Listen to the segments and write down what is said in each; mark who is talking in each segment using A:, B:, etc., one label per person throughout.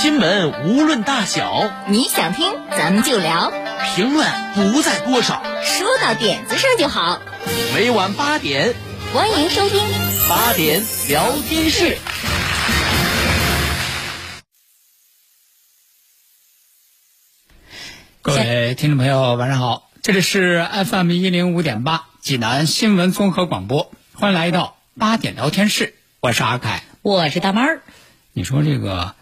A: 新闻无论大小，
B: 你想听咱们就聊，
A: 评论不在多少，
B: 说到点子上就好。
A: 每晚八点，
B: 欢迎收听。
A: 八点聊天室。
C: 各位听众朋友，晚上好，这里是 FM 一零五点八济南新闻综合广播，欢迎来到八点聊天室，我是阿凯，
B: 我是大妹儿。
C: 你说这个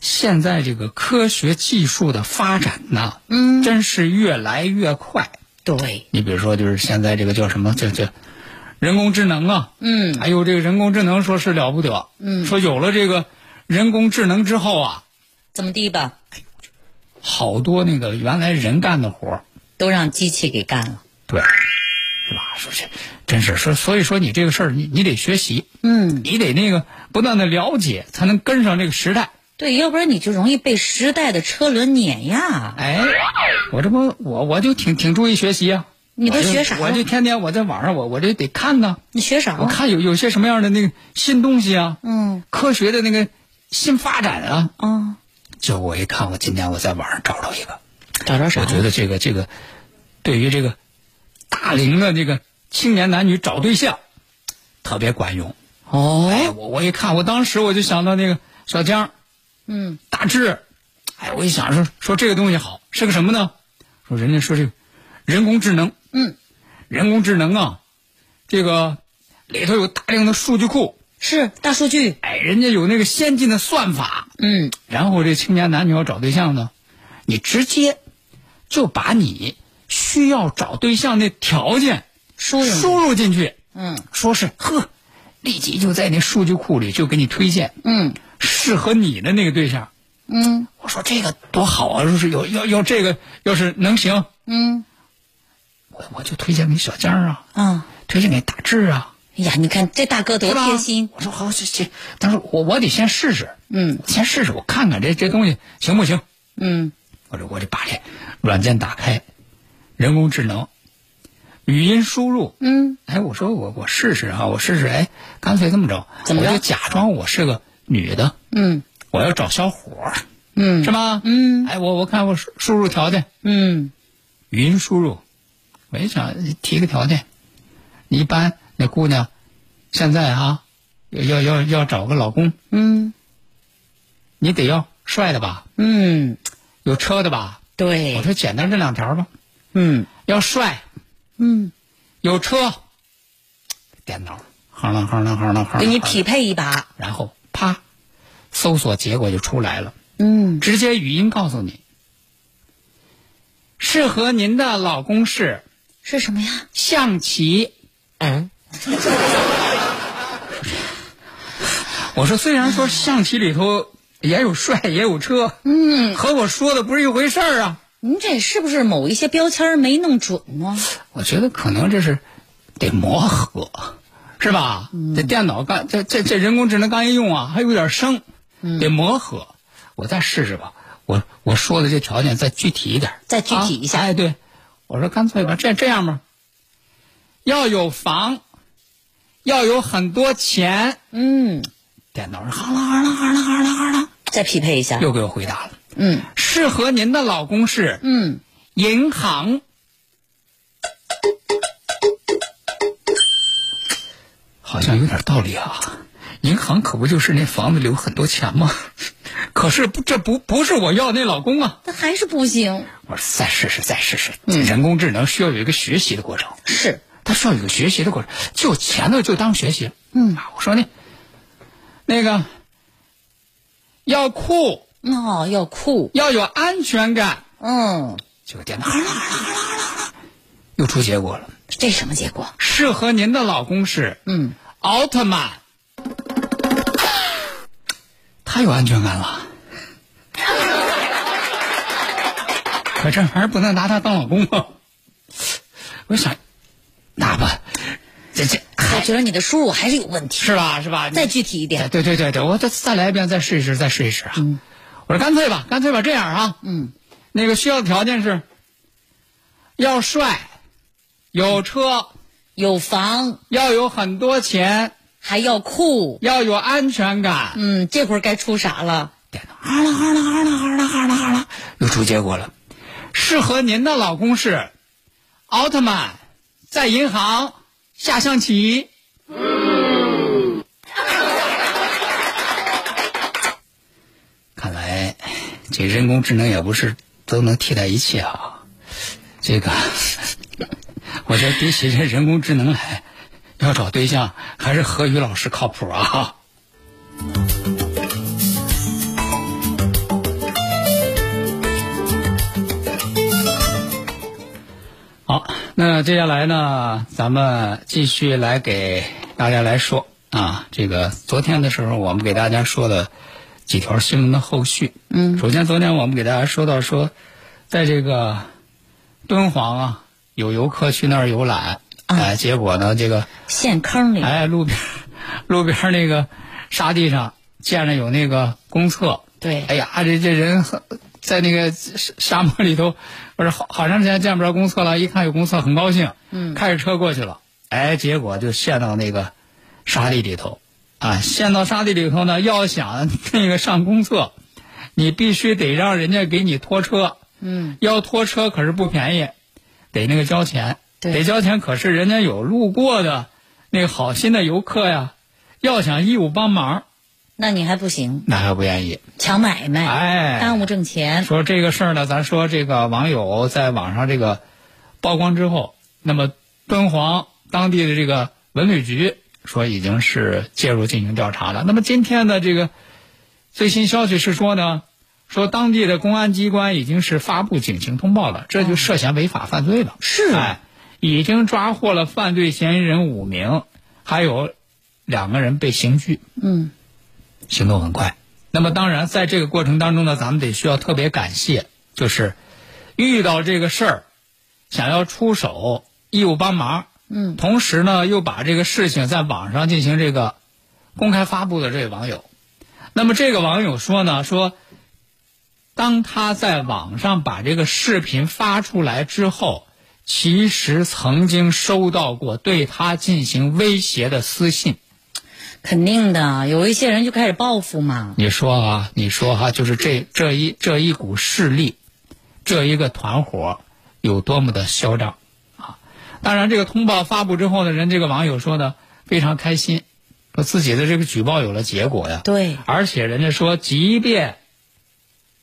C: 现在这个科学技术的发展呢，
B: 嗯，
C: 真是越来越快。
B: 对，
C: 你比如说，就是现在这个叫什么，叫叫人工智能啊，
B: 嗯，
C: 还有这个人工智能，说是了不得，
B: 嗯，
C: 说有了这个人工智能之后啊，
B: 怎么地吧？
C: 好多那个原来人干的活
B: 都让机器给干了，
C: 对，是吧？说这真是说，所以说你这个事儿，你你得学习，
B: 嗯，
C: 你得那个不断的了解，才能跟上这个时代。
B: 对，要不然你就容易被时代的车轮碾压。
C: 哎，我这不我我就挺挺注意学习啊。
B: 你都学啥
C: 我就天天我在网上我我这得看呢。
B: 你学啥？
C: 我看有有些什么样的那个新东西啊，
B: 嗯，
C: 科学的那个新发展啊。
B: 啊，
C: 就我一看，我今天我在网上找着一个，
B: 找着啥？
C: 我觉得这个这个，对于这个大龄的这个青年男女找对象，特别管用。
B: 哦，
C: 哎，我我一看，我当时我就想到那个小江，
B: 嗯，
C: 大致，哎，我一想说说这个东西好，是个什么呢？说人家说这个人工智能，
B: 嗯，
C: 人工智能啊，这个里头有大量的数据库，
B: 是大数据，
C: 哎，人家有那个先进的算法，
B: 嗯，
C: 然后这青年男女要找对象呢，你直接就把你需要找对象的条件
B: 输入
C: 输入进去，
B: 嗯。
C: 说是呵，立即就在那数据库里就给你推荐
B: 嗯
C: 适合你的那个对象。
B: 嗯。
C: 我说这个多好啊！要是有要要这个，要是能行，
B: 嗯。
C: 我我就推荐给小江啊，
B: 嗯，
C: 推荐给大志啊，
B: 哎呀，你看这大哥多贴心，
C: 我说好，这这，但是我我得先试试，
B: 嗯。
C: 先试试，我看看这这东西行不行。
B: 嗯。
C: 我说我得把这软件打开，人工智能，语音输入。
B: 嗯，
C: 哎，我说我我试试啊，我试试。哎，干脆这么着，
B: 怎么着？
C: 我就假装我是个女的，
B: 嗯。
C: 我要找小伙儿，
B: 嗯。
C: 是吧？
B: 嗯。
C: 哎，我我看我输输入条件，
B: 嗯。
C: 语音输入，我一想提个条件，一般那姑娘现在啊，要要要要找个老公，
B: 嗯。
C: 你得要帅的吧，
B: 嗯，
C: 有车的吧？
B: 对。
C: 我，说简单这两条吧，
B: 嗯。
C: 要帅，
B: 嗯，
C: 有车，电脑。夯啷夯啷夯啷夯啷，
B: 给你匹配一把，
C: 然后啪，搜索结果就出来了，
B: 嗯
C: 直接语音告诉你，适合您的老公是
B: 是什么呀？
C: 象棋。
B: 嗯
C: 我说虽然说象棋里头也有帅也有车，
B: 嗯，
C: 和我说的不是一回事儿啊。
B: 您这是不是某一些标签没弄准呢？
C: 我觉得可能这是得磨合，是吧？这电脑刚这这这人工智能刚一用啊，还有点生，得磨合。我再试试吧。我我说的这条件再具体一点，
B: 再具体一下
C: 啊哎，对，我说干脆吧，这这样吧，要有房，要有很多钱。
B: 嗯，
C: 电脑上好了好了好了好了好了，
B: 再匹配一下。
C: 又给我回答了。
B: 嗯
C: 适合您的老公是
B: 嗯，
C: 银行。好像有点道理啊，银行可不就是那房子里有很多钱吗？可是不，这不不是我要那老公啊！
B: 那还是不行。
C: 我说再试试，再试试。嗯人工智能需要有一个学习的过程，
B: 是，
C: 它需要有一个学习的过程。就前头就当学习。
B: 嗯
C: 啊，我说那那个要酷，
B: 哦，要酷。
C: 要有安全感。
B: 嗯，
C: 结果电脑又出结果了。
B: 这什么结果？
C: 适合您的老公是
B: 嗯，
C: 奥特曼。太有安全感了。可这玩意儿不能拿他当老公啊！我想，拿吧，这这
B: 我觉得你的输入还是有问题，
C: 是吧？是吧？
B: 再具体一点。
C: 对对对对，我再再来一遍，再试一试，再试一试啊！我说干脆吧，干脆吧，这样啊，
B: 嗯，
C: 那个需要的条件是，要帅，有车，
B: 有房，
C: 要有很多钱，
B: 还要酷，
C: 要有安全感。
B: 嗯，这会儿该出啥了？
C: 电脑哈啦哈啦哈啦哈啦哈啦哈啦，又出结果了。适合您的老公是奥特曼，在银行下象棋。看来这人工智能也不是都能替代一切啊。这个，我觉得比起这人工智能来，要找对象还是何宇老师靠谱啊。好，那接下来呢，咱们继续来给大家来说啊，这个昨天的时候我们给大家说的几条新闻的后续。
B: 嗯，
C: 首先昨天我们给大家说到说，在这个敦煌啊，有游客去那儿游览，哎，结果呢，这个
B: 陷坑里，
C: 哎，路边路边那个沙地上见着有那个公厕，
B: 对，
C: 哎呀，这这人在那个沙沙漠里头，不是好好长时间见不着公厕了，一看有公厕，很高兴，
B: 嗯，
C: 开着车过去了，哎，结果就陷到那个沙地里头，啊，陷到沙地里头呢，要想 那个上公厕，你必须得让人家给你拖车，
B: 嗯，
C: 要拖车可是不便宜，得那个交钱，得交钱，可是人家有路过的那个好心的游客呀，要想义务帮忙，
B: 那你还不行，
C: 那还不愿意。
B: 抢买卖，
C: 哎。
B: 耽误挣钱，
C: 说这个事儿呢，咱说这个网友在网上这个曝光之后，那么敦煌当地的这个文旅局说已经是介入进行调查了。那么今天的这个最新消息是说呢，说当地的公安机关已经是发布警情通报了，这就涉嫌违法犯罪了。
B: 是
C: 哎，已经抓获了犯罪嫌疑人五名，还有两个人被刑拘。
B: 嗯，
C: 行动很快。那么当然，在这个过程当中呢，咱们得需要特别感谢，就是遇到这个事儿，想要出手义务帮忙，
B: 嗯，
C: 同时呢又把这个事情在网上进行这个公开发布的这位网友，那么这个网友说呢，说当他在网上把这个视频发出来之后，其实曾经收到过对他进行威胁的私信。
B: 肯定的，有一些人就开始报复嘛，
C: 你说啊，你说哈、就是这这一这一股势力，这一个团伙有多么的嚣张啊！当然，这个通报发布之后呢，人这个网友说呢非常开心，说自己的这个举报有了结果呀。
B: 对，
C: 而且人家说，即便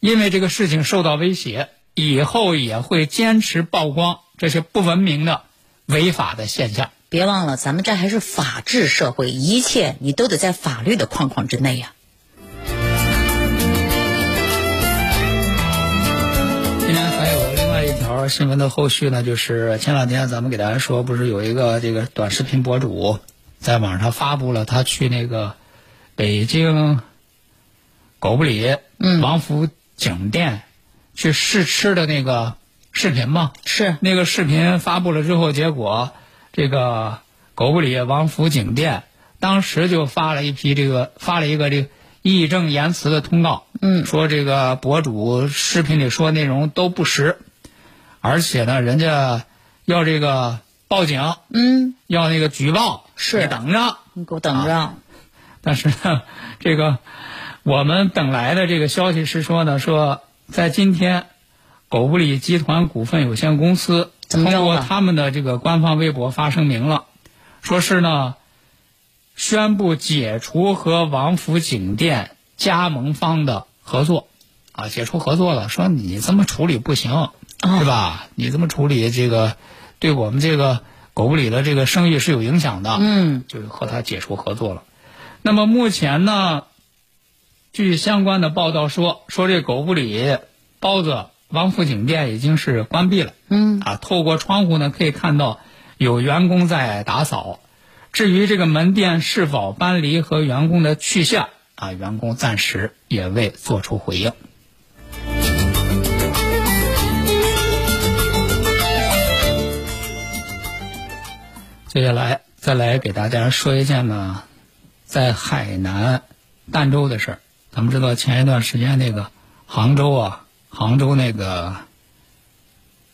C: 因为这个事情受到威胁，以后也会坚持曝光这些不文明的、违法的现象。
B: 别忘了，咱们这还是法治社会，一切你都得在法律的框框之内呀、
C: 今天还有另外一条新闻的后续呢，就是前两天咱们给大家说，不是有一个这个短视频博主在网上发布了他去那个北京狗不理
B: 嗯
C: 王府景店去试吃的那个视频嘛？
B: 是，
C: 那个视频发布了之后，结果这个狗不理王府景店当时就发了一批这个发了一个这个义正言辞的通告，
B: 嗯。
C: 说这个博主视频里说内容都不实，而且呢，人家要这个报警，
B: 嗯，
C: 要那个举报，
B: 是。
C: 你等着。
B: 你给我等着，
C: 但是呢，这个我们等来的这个消息是说呢，说在今天，狗不理集团股份有限公司通过他们的这个官方微博发声明了，说是呢，宣布解除和王府井店加盟方的合作，啊，解除合作了，说你这么处理不行，是吧？你这么处理这个，对我们这个狗不理的这个生意是有影响的，
B: 嗯，
C: 就是和他解除合作了。那么目前呢，据相关的报道说，说这狗不理包子王府井店已经是关闭了。
B: 嗯，
C: 啊，透过窗户呢可以看到有员工在打扫。至于这个门店是否搬离和员工的去向啊，员工暂时也未做出回应。接下来再来给大家说一件呢，在海南儋州的事儿。咱们知道前一段时间那个杭州啊，杭州那个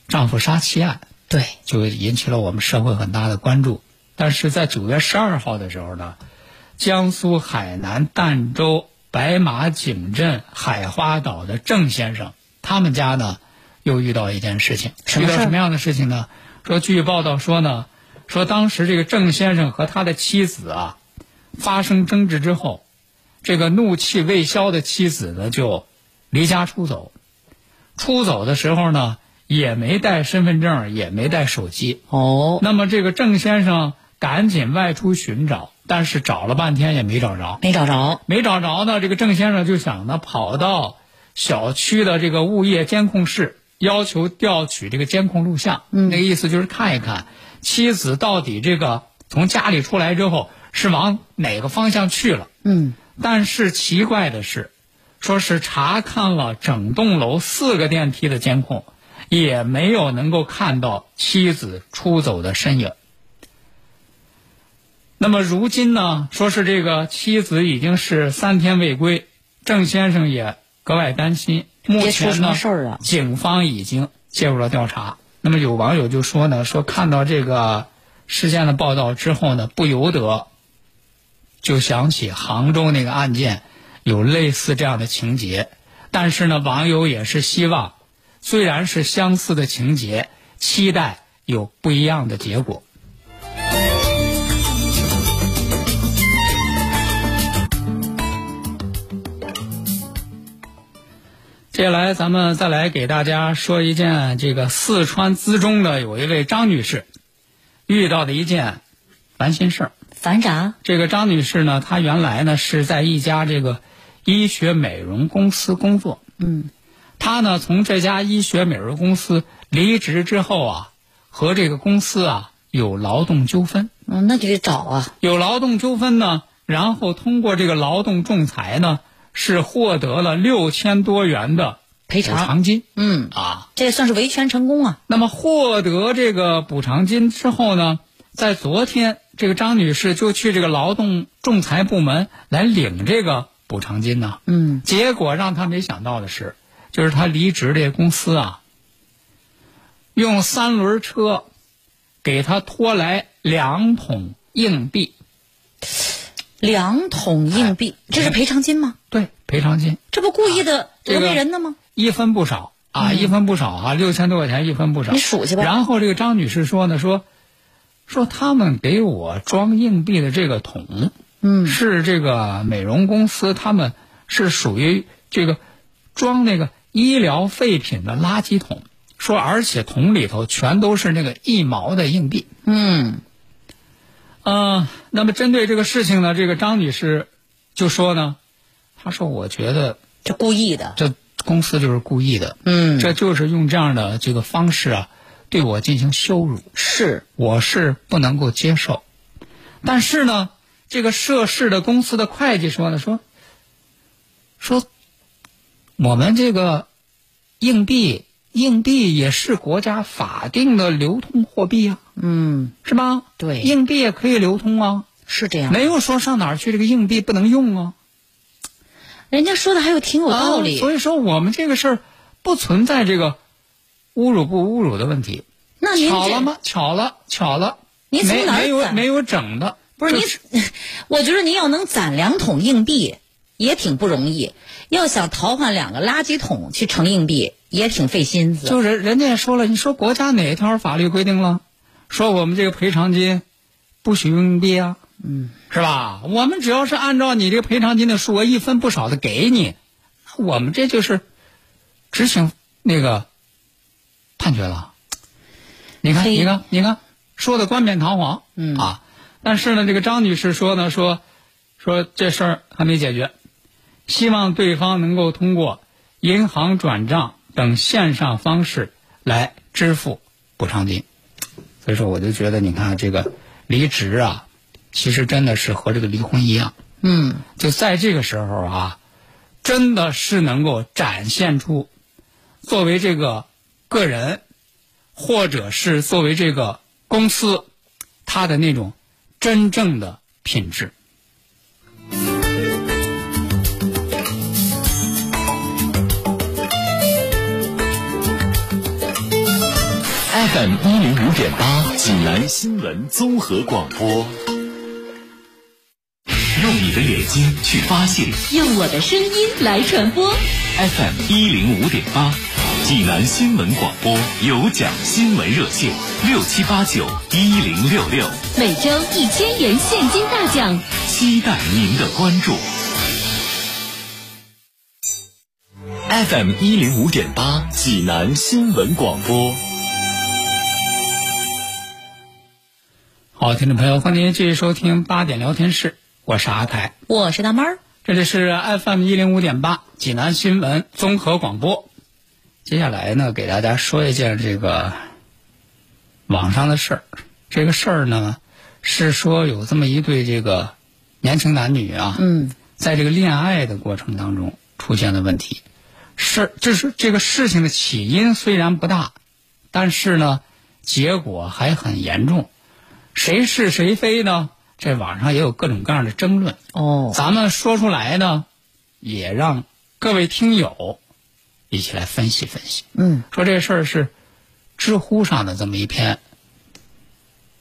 C: 丈夫杀妻案，
B: 对，
C: 就引起了我们社会很大的关注。但是在九月十二号的时候呢，江苏海南儋州白马井镇海花岛的郑先生，他们家呢又遇到一件事情。遇到什么样的事情呢？说据报道说呢，说当时这个郑先生和他的妻子啊发生争执之后，这个怒气未消的妻子呢就离家出走。出走的时候呢，也没带身份证，也没带手机。
B: 哦，
C: 那么这个郑先生赶紧外出寻找，但是找了半天也没找着。
B: 没找着，
C: 没找着呢，这个郑先生就想呢，跑到小区的这个物业监控室，要求调取这个监控录像。嗯，那个意思就是看一看妻子到底这个从家里出来之后是往哪个方向去了。
B: 嗯，
C: 但是奇怪的是，说是查看了整栋楼四个电梯的监控，也没有能够看到妻子出走的身影。那么如今呢，说是这个妻子已经是三天未归，郑先生也格外担心。目前呢警方已经介入了调查。那么有网友就说呢，说看到这个事件的报道之后呢，不由得就想起杭州那个案件有类似这样的情节。但是呢，网友也是希望，虽然是相似的情节，期待有不一样的结果。接下来，咱们再来给大家说一件这个四川资中的有一位张女士遇到的一件烦心事儿。
B: 烦啥？
C: 这个张女士呢，她原来呢是在一家这个医学美容公司工作。
B: 嗯，
C: 她呢从这家医学美容公司离职之后啊，和这个公司啊有劳动纠纷。
B: 嗯，那就得找啊。
C: 有劳动纠纷呢，然后通过这个劳动仲裁呢，是获得了六千多元的
B: 赔偿
C: 偿金
B: 嗯，
C: 啊。
B: 这也算是维权成功啊。
C: 那么获得这个补偿金之后呢，在昨天，这个张女士就去这个劳动仲裁部门来领这个补偿金呢。
B: 嗯，
C: 结果让她没想到的是，就是她离职这个公司啊，用三轮车给她拖来两桶硬币，
B: 两桶硬币，这是赔偿金吗？
C: 对，赔偿金
B: 这不故意的
C: 这个
B: 讹媚人的吗？
C: 一分不少啊，一分不少啊，六千多块钱一分不少。
B: 你数去吧
C: 然后这个张女士说呢，说说他们给我装硬币的这个桶，
B: 嗯，
C: 是这个美容公司，他们是属于这个装那个医疗废品的垃圾桶。说而且桶里头全都是那个一毛的硬币。
B: 嗯，
C: 啊、那么针对这个事情呢，这个张女士就说呢，她说我觉得
B: 这故意的。
C: 这公司就是故意的，
B: 嗯，
C: 这就是用这样的这个方式啊，对我进行羞辱，
B: 是
C: 我是不能够接受。但是呢，这个涉事的公司的会计说呢，说说我们这个硬币，硬币也是国家法定的流通货币啊，
B: 嗯，
C: 是吧？
B: 对
C: 硬币也可以流通啊，
B: 是这样。
C: 没有说上哪儿去这个硬币不能用啊。
B: 人家说的还有挺有道理。
C: 啊所以说，我们这个事儿不存在这个侮辱不侮辱的问题。
B: 那您
C: 巧了吗？巧了，巧了。
B: 您从
C: 没没有没有整的？
B: 不是
C: 这
B: 您，我觉得您要能攒两桶硬币也挺不容易，要想淘换两个垃圾桶去盛硬币也挺费心思。
C: 就是人家也说了，你说国家哪条法律规定了，说我们这个赔偿金不许用硬币啊？
B: 嗯，
C: 是吧？我们只要是按照你这个赔偿金的数额一分不少的给你，我们这就是执行那个判决了。你看，你看，你看，说的冠冕堂皇，
B: 嗯。
C: 啊，但是呢，这个张女士说呢，说说这事儿还没解决，希望对方能够通过银行转账等线上方式来支付补偿金。所以说，我就觉得，你看这个离职啊，其实真的是和这个离婚一样，
B: 嗯，
C: 就在这个时候啊，真的是能够展现出作为这个个人，或者是作为这个公司，它的那种真正的品质。
D: FM 一零五点八，济南新闻综合广播。用你的眼睛去发现
E: 用我的声音来传播。
D: FM 一零五点八，济南新闻广播有奖新闻热线六七八九一零六六，
E: 每周一千元现金大奖。
D: 期待您的关注。FM 一零五点八，济南新闻广播。
C: 好，听众朋友，欢迎您继续收听八点聊天室，我是阿凯，
B: 我是大妹儿。
C: 这里是 FM 一零五点八济南新闻综合广播。接下来呢，给大家说一件这个网上的事儿。这个事儿呢，是说有这么一对这个年轻男女啊，
B: 嗯，
C: 在这个恋爱的过程当中出现了问题。事就是这个事情的起因虽然不大，但是呢，结果还很严重。谁是谁非呢？这网上也有各种各样的争论。
B: 哦，
C: 咱们说出来呢，也让各位听友一起来分析分析。
B: 嗯，
C: 说这事儿是知乎上的这么一篇，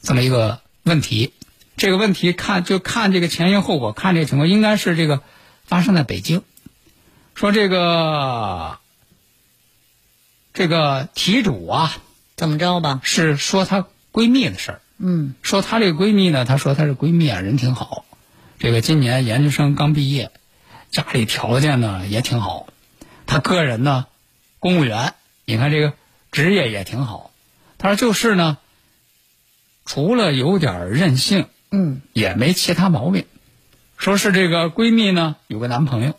C: 这么一个问题。这个问题看就看这个前因后果，看这个情况，应该是这个发生在北京。说这个这个题主啊，
B: 怎么着吧？
C: 是说她闺蜜的事儿。
B: 嗯
C: 说她这个闺蜜呢，她说她这闺蜜啊人挺好，这个今年研究生刚毕业，家里条件呢也挺好，她个人呢公务员，你看这个职业也挺好。他说就是呢，除了有点任性，
B: 嗯
C: 也没其他毛病。说是这个闺蜜呢有个男朋友，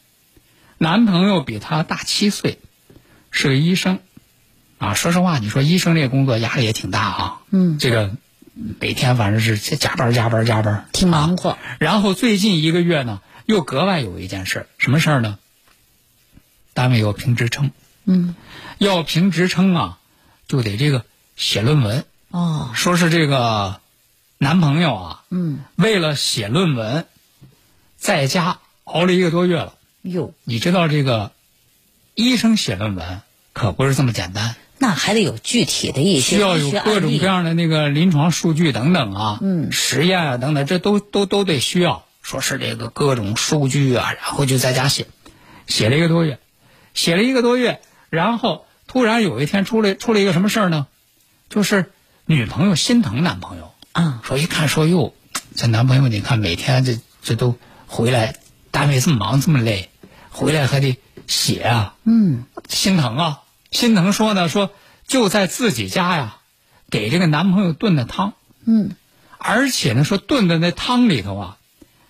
C: 男朋友比她大七岁，是个医生。啊，说实话，你说医生这个工作压力也挺大啊。
B: 嗯，
C: 这个每天反正是加班加班加班，
B: 挺忙活。
C: 啊然后最近一个月呢，又格外有一件事，什么事儿呢？单位要评职称，
B: 嗯，
C: 要评职称啊，就得这个写论文。
B: 哦，
C: 说是这个男朋友啊，
B: 嗯，
C: 为了写论文，在家熬了一个多月了。
B: 哟，
C: 你知道这个医生写论文可不是这么简单，
B: 那还得有具体的一些
C: 需要有各种各样的那个临床数据等等啊，
B: 嗯。
C: 实验啊等等，这都都都得需要。说是这个各种数据啊，然后就在家写，写了一个多月，写了一个多月，然后突然有一天出来出了一个什么事儿呢？就是女朋友心疼男朋友，
B: 啊，
C: 说一看说哟，这男朋友你看每天这这都回来，单位这么忙这么累，回来还得写啊，
B: 嗯，
C: 心疼啊，心疼说呢说就在自己家呀，给这个男朋友炖的汤，
B: 嗯，
C: 而且呢说炖的那汤里头啊，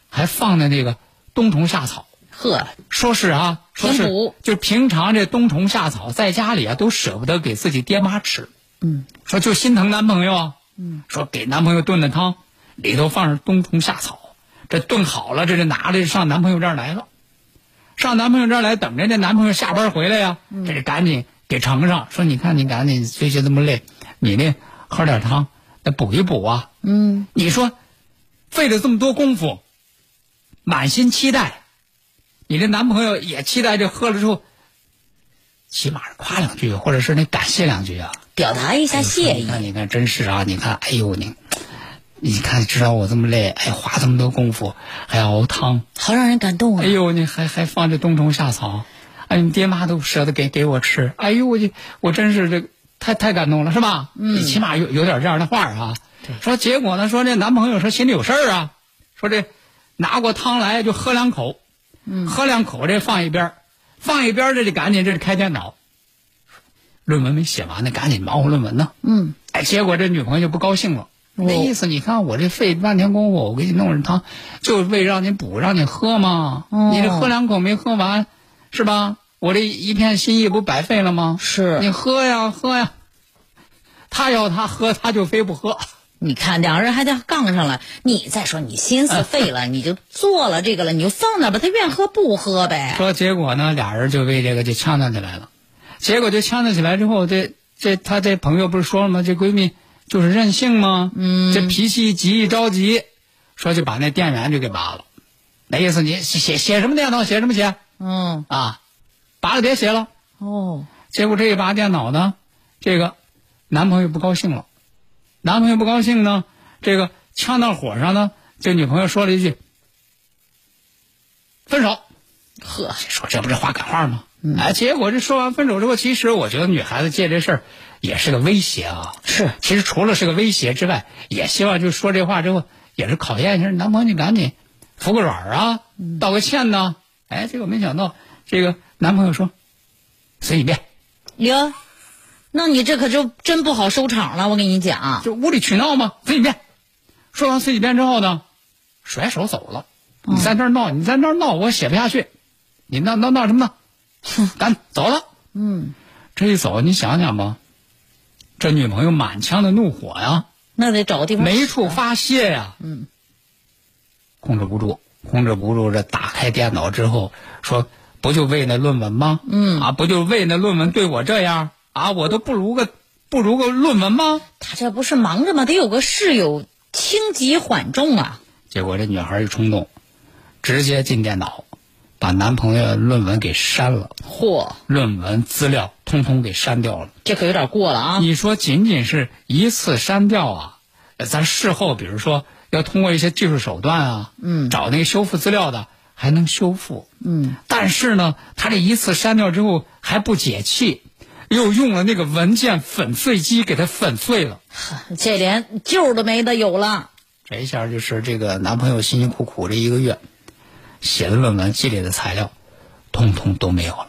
C: 还放的那个冬虫夏草，
B: 呵，
C: 说是啊，说是。就平常这冬虫夏草在家里啊都舍不得给自己爹妈吃，
B: 嗯，
C: 说就心疼男朋友啊，嗯，说给男朋友炖的汤里头放着冬虫夏草，这炖好了，这就拿着上男朋友这儿来了，上男朋友这儿来等着这男朋友下班回来呀，这就赶紧给盛上，说你看你赶紧最近这么累，你呢喝点汤，得补一补啊，
B: 嗯，
C: 你说费了这么多功夫，满心期待，你这男朋友也期待着喝了之后，起码是夸两句，或者是那感谢两句啊。
B: 表达一下谢意
C: 你。看，你看，真是啊！你看，哎呦你，你看知道我这么累，哎，花这么多功夫，还熬汤，
B: 好让人感动啊！
C: 哎呦，你还还放着冬虫夏草，哎，你爹妈都舍得给给我吃，哎呦，我就我真是这太太感动了，是吧？嗯，你起码有有点这样的话啊。说结果呢，说这男朋友说心里有事儿啊，说这拿过汤来就喝两口，嗯，喝两口这放一边儿放一边儿这就赶紧这就开电脑，论文没写完呢，赶紧忙活论文呢。
B: 嗯，
C: 哎，结果这女朋友就不高兴了。那意思，你看我这费半天功夫，我给你弄着汤，就为让你补，让你喝嘛。
B: 哦
C: 你这喝两口没喝完，是吧？我这一片心意不白费了吗？
B: 是
C: 你喝呀喝呀。他要他喝，他就非不喝。
B: 你看两人还在杠上了，你再说你心思废了，你就做了这个了，你就放那吧，他愿喝不喝呗。
C: 说结果呢，俩人就为这个就呛呛起来了。结果就呛呛起来之后，这这他这朋友不是说了吗？这闺蜜就是任性吗？嗯，这脾气一急一着急，说就把那电源就给拔了。那意思你写写什么电脑写什么写
B: 嗯，
C: 啊，拔了别写了。
B: 哦，
C: 结果这一拔电脑呢，这个男朋友不高兴了，男朋友不高兴呢，这个呛到火上呢，这女朋友说了一句：“分手。”
B: 呵，
C: 说这不是话赶话吗？哎，结果这说完分手之后，其实我觉得女孩子借这事儿也是个威胁啊。
B: 是，
C: 其实除了是个威胁之外，也希望就说这话之后，也是考验一下男朋友，你赶紧服个软啊，道个歉呐。哎，结果没想到这个男朋友说随你便，
B: 哟，那你这可就真不好收场了，我跟你讲。
C: 就无理取闹嘛，随你便。说完随你便之后呢，甩手走了。你在那儿闹，你在那儿闹，我写不下去。你闹闹闹什么呢？哼，赶走了。
B: 嗯，
C: 这一走，你想想吧，这女朋友满腔的怒火呀，
B: 那得找个地方
C: 没处发泄呀，
B: 嗯，
C: 控制不住，控制不住。这打开电脑之后，说不就为那论文吗？
B: 嗯
C: 啊，不就为那论文对我这样啊？我都不如个不如个论文吗？
B: 他这不是忙着吗？得有个事有轻急缓重啊。
C: 结果这女孩一冲动，直接进电脑，把男朋友的论文给删了，
B: 嚯，
C: 论文资料通通给删掉了。
B: 这可有点过了啊。
C: 你说仅仅是一次删掉啊，呃咱事后比如说要通过一些技术手段啊，
B: 嗯
C: 找那个修复资料的还能修复，
B: 嗯，
C: 但是呢，他这一次删掉之后还不解气，又用了那个文件粉碎机给它粉碎了。
B: 这连救都没得有了。
C: 这一下就是这个男朋友辛辛苦苦这一个月写的论文积累的材料，通通都没有了。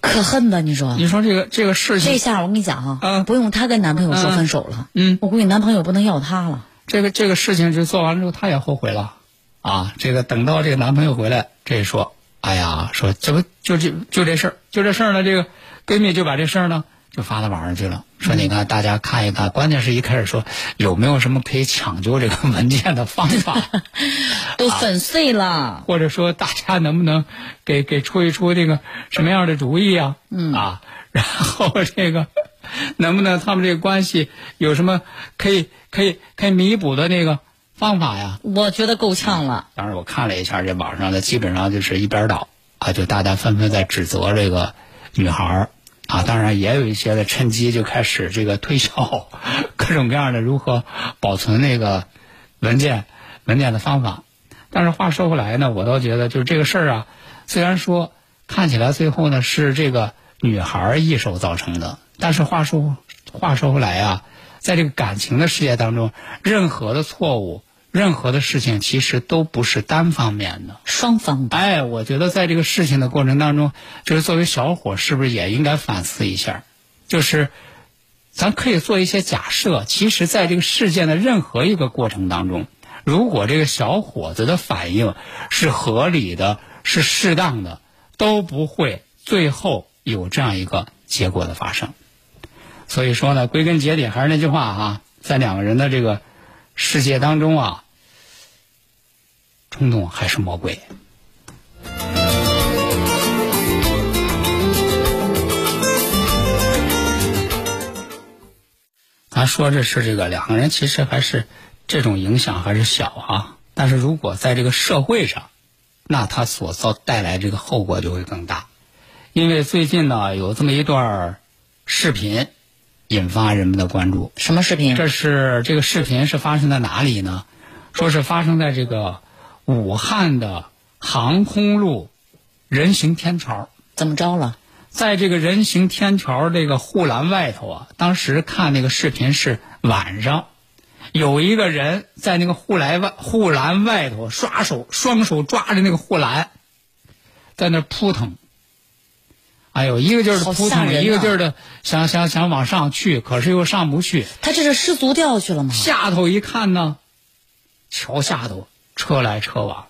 B: 可恨的，你说
C: 你说这个这个事情，
B: 这下我跟你讲啊、
C: 嗯
B: 不用她跟男朋友说分手了，
C: 嗯，
B: 我估计男朋友不能要她了。
C: 这个这个事情就做完了之后，她也后悔了，啊，这个等到这个男朋友回来，这一说，哎呀，说这不就这就这事儿，就这事儿呢，这个闺蜜就把这事儿呢就发到网上去了，说你看大家看一看，关键是一开始说有没有什么可以抢救这个文件的方法，
B: 都粉碎了，
C: 或者说大家能不能给给出一出这个什么样的主意啊？
B: 嗯。
C: 啊，然后这个能不能他们这个关系有什么可以可以可以弥补的那个方法呀？
B: 我觉得够呛了。
C: 当时我看了一下这网上的，基本上就是一边倒啊，就大家纷纷在指责这个女孩儿啊，当然也有一些的趁机就开始这个推销各种各样的如何保存那个文件文件的方法。但是话说回来呢，我倒觉得就是这个事儿啊，虽然说看起来最后呢是这个女孩儿一手造成的，但是话说话说回来啊，在这个感情的世界当中，任何的错误。任何的事情其实都不是单方面的，
B: 双方的，
C: 哎，我觉得在这个事情的过程当中，就是作为小伙，是不是也应该反思一下？就是，咱可以做一些假设。其实，在这个事件的任何一个过程当中，如果这个小伙子的反应是合理的、是适当的，都不会最后有这样一个结果的发生。所以说呢，归根结底还是那句话啊，在两个人的这个世界当中啊，冲动还是魔鬼。咱说这是这个两个人其实还是这种影响还是小啊，但是如果在这个社会上，那他所造带来这个后果就会更大。因为最近呢有这么一段视频，引发人们的关注。
B: 什么视频？
C: 这是这个视频是发生在哪里呢？说是发生在这个武汉的航空路人行天桥。
B: 怎么着了？
C: 在这个人行天桥这个护栏外头啊，当时看那个视频是晚上，有一个人在那个护栏外护栏外头刷手双手抓着那个护栏，在那扑腾。哎呦，一个劲儿的扑腾，一个劲儿的想想想往上去，可是又上不去。
B: 他这是失足掉去了吗？
C: 下头一看呢，桥下头车来车往，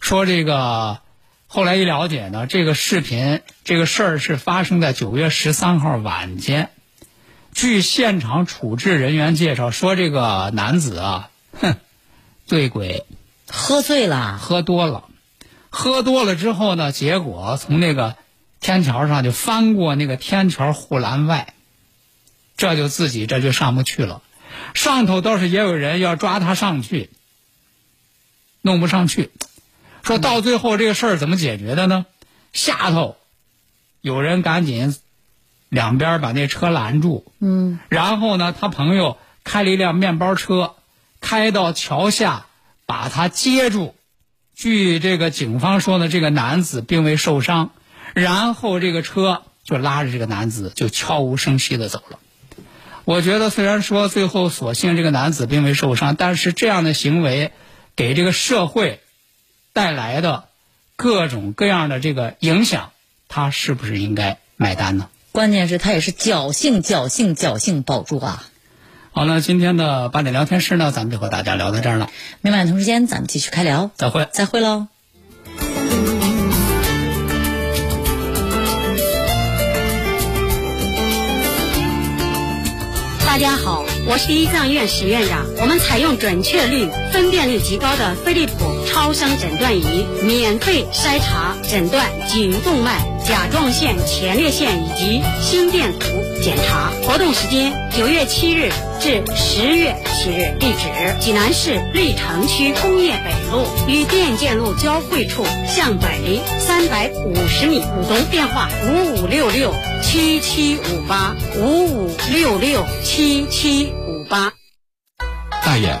C: 说这个后来一了解呢，这个视频这个事儿是发生在九月十三号晚间，据现场处置人员介绍，说这个男子啊，哼，醉鬼，
B: 喝醉了，
C: 喝多了，喝多了之后呢，结果从那个天桥上就翻过那个天桥护栏外，这就自己这就上不去了。上头倒是也有人要抓他上去，弄不上去。说到最后这个事儿怎么解决的呢？下头有人赶紧两边把那车拦住，
B: 嗯，
C: 然后呢，他朋友开了一辆面包车，开到桥下把他接住。据这个警方说呢，这个男子并未受伤，然后这个车就拉着这个男子就悄无声息的走了。我觉得虽然说最后所幸这个男子并未受伤，但是这样的行为给这个社会带来的各种各样的这个影响，他是不是应该买单呢？
B: 关键是他也是侥幸、侥幸、侥幸保住啊！
C: 好了，今天的八点聊天室呢，咱们就和大家聊到这儿了。
B: 明晚同时间咱们继续开聊，
C: 再会。
B: 再会喽。
F: 大家好，我是一藏院史院长。我们采用准确率、分辨率极高的飞利浦超声诊断仪，免费筛查诊断颈动脉、甲状腺、前列腺以及心电图检查。活动时间九月七日至十月七日，地址济南市历城区工业北路与电建路交汇处向北三百五十米。股东电话五五六六七七五八五五六六七七五八。
G: 大爷，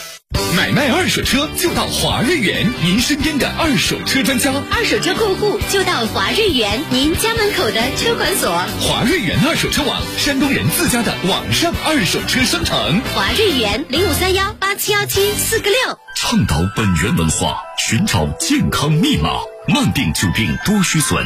G: 买卖二手车就到华瑞源，您身边的二手车专家。
E: 二手车过户就到华瑞源，您家门口的车管所。
G: 华瑞源二手车网，山东人自家的网上二手车商城。
E: 华瑞源零五三幺八七幺七四个六。
D: 倡导本源文化，寻找健康密码，慢病久病多虚损。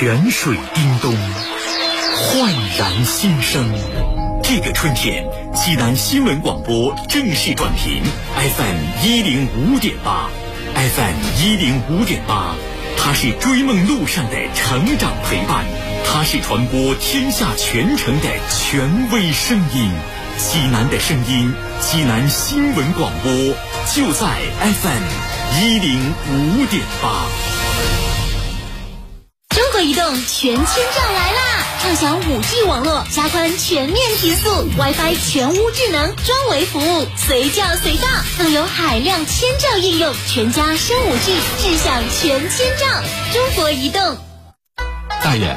H: 泉水叮咚，焕然新生。这个春天，济南新闻广播正式转频 FM 一零五点八，FM 一零五点八，它是追梦路上的成长陪伴，它是传播天下全城的权威声音。济南的声音，济南新闻广播就在 FM 一零五点八。
E: 中国移动全千兆来啦！畅享 5G 网络，加宽全面提速，WiFi 全屋智能专为服务，随叫随到，更有海量千兆应用，全家升 5G，智享全千兆。中国移动。
G: 大爷，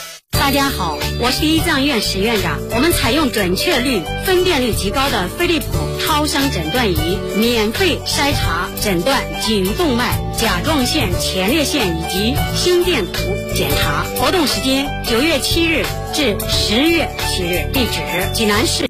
F: 大家好，我是一藏院史院长。我们采用准确率、分辨率极高的飞利浦超声诊断仪，免费筛查诊断颈动脉、甲状腺、前列腺以及心电图检查。活动时间九月七日至十月七日，地址济南市。